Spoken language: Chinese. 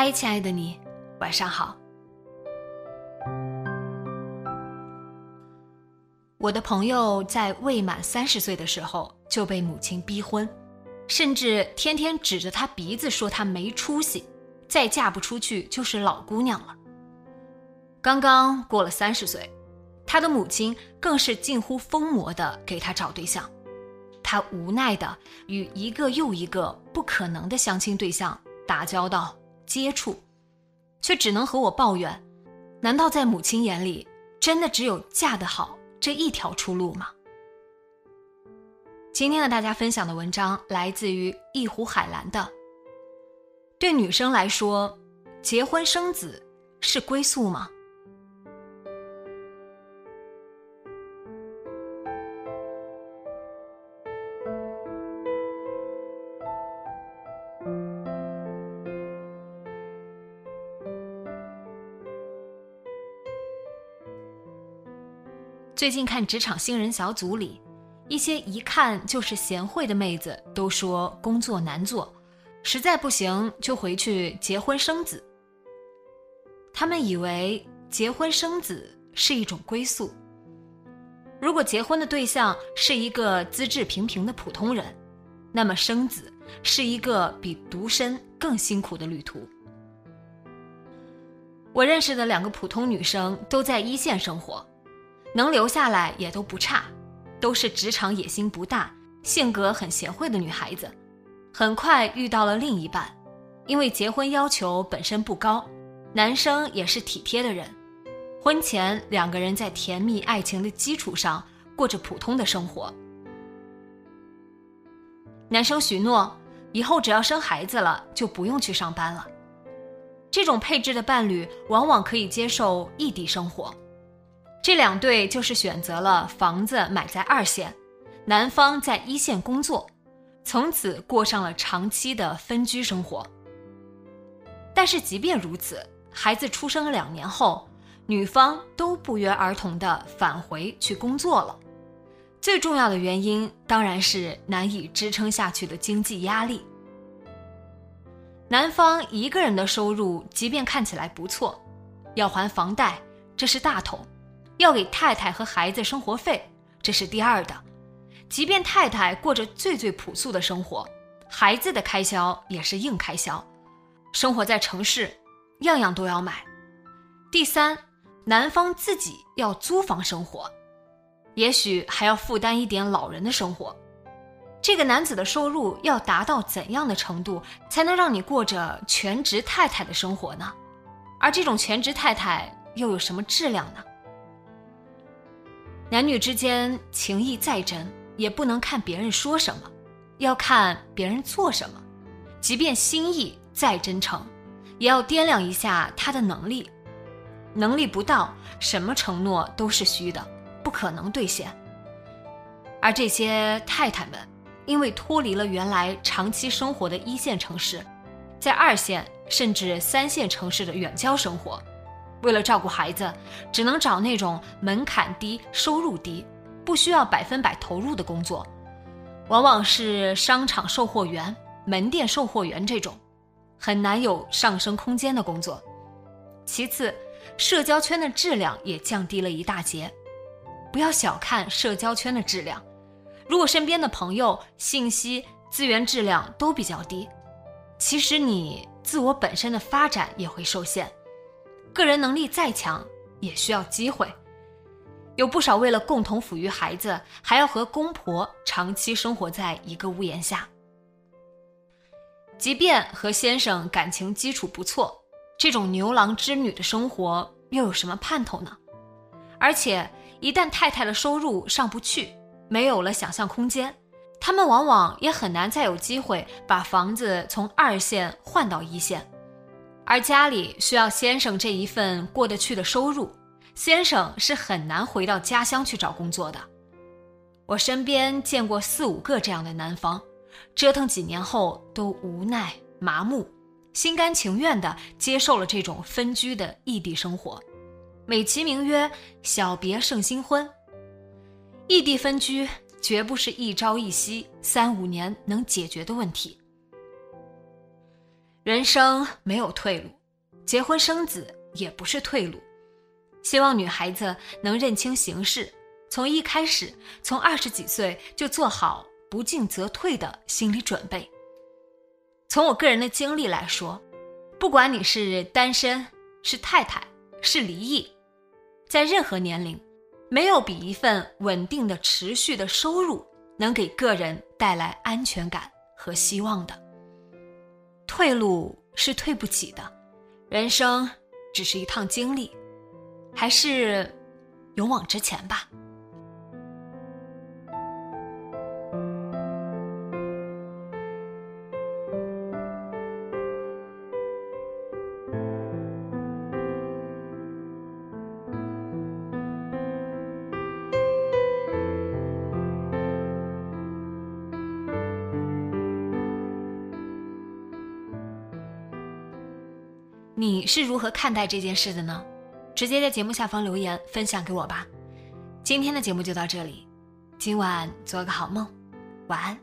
嗨，亲爱的你，晚上好。我的朋友在未满三十岁的时候就被母亲逼婚，甚至天天指着他鼻子说他没出息，再嫁不出去就是老姑娘了。刚刚过了三十岁，他的母亲更是近乎疯魔的给他找对象，他无奈的与一个又一个不可能的相亲对象打交道。接触，却只能和我抱怨。难道在母亲眼里，真的只有嫁得好这一条出路吗？今天和大家分享的文章来自于一壶海蓝的。对女生来说，结婚生子是归宿吗？最近看职场新人小组里，一些一看就是贤惠的妹子都说工作难做，实在不行就回去结婚生子。他们以为结婚生子是一种归宿。如果结婚的对象是一个资质平平的普通人，那么生子是一个比独身更辛苦的旅途。我认识的两个普通女生都在一线生活。能留下来也都不差，都是职场野心不大、性格很贤惠的女孩子。很快遇到了另一半，因为结婚要求本身不高，男生也是体贴的人。婚前两个人在甜蜜爱情的基础上过着普通的生活。男生许诺以后只要生孩子了就不用去上班了。这种配置的伴侣往往可以接受异地生活。这两对就是选择了房子买在二线，男方在一线工作，从此过上了长期的分居生活。但是即便如此，孩子出生两年后，女方都不约而同的返回去工作了。最重要的原因当然是难以支撑下去的经济压力。男方一个人的收入即便看起来不错，要还房贷，这是大头。要给太太和孩子生活费，这是第二的。即便太太过着最最朴素的生活，孩子的开销也是硬开销。生活在城市，样样都要买。第三，男方自己要租房生活，也许还要负担一点老人的生活。这个男子的收入要达到怎样的程度，才能让你过着全职太太的生活呢？而这种全职太太又有什么质量呢？男女之间情谊再真，也不能看别人说什么，要看别人做什么。即便心意再真诚，也要掂量一下他的能力。能力不到，什么承诺都是虚的，不可能兑现。而这些太太们，因为脱离了原来长期生活的一线城市，在二线甚至三线城市的远郊生活。为了照顾孩子，只能找那种门槛低、收入低、不需要百分百投入的工作，往往是商场售货员、门店售货员这种，很难有上升空间的工作。其次，社交圈的质量也降低了一大截。不要小看社交圈的质量，如果身边的朋友信息资源质量都比较低，其实你自我本身的发展也会受限。个人能力再强，也需要机会。有不少为了共同抚育孩子，还要和公婆长期生活在一个屋檐下。即便和先生感情基础不错，这种牛郎织女的生活又有什么盼头呢？而且，一旦太太的收入上不去，没有了想象空间，他们往往也很难再有机会把房子从二线换到一线。而家里需要先生这一份过得去的收入，先生是很难回到家乡去找工作的。我身边见过四五个这样的男方。折腾几年后，都无奈麻木，心甘情愿地接受了这种分居的异地生活，美其名曰“小别胜新婚”。异地分居绝不是一朝一夕、三五年能解决的问题。人生没有退路，结婚生子也不是退路。希望女孩子能认清形势，从一开始，从二十几岁就做好。不进则退的心理准备。从我个人的经历来说，不管你是单身、是太太、是离异，在任何年龄，没有比一份稳定的、持续的收入能给个人带来安全感和希望的。退路是退不起的，人生只是一趟经历，还是勇往直前吧。你是如何看待这件事的呢？直接在节目下方留言分享给我吧。今天的节目就到这里，今晚做个好梦，晚安。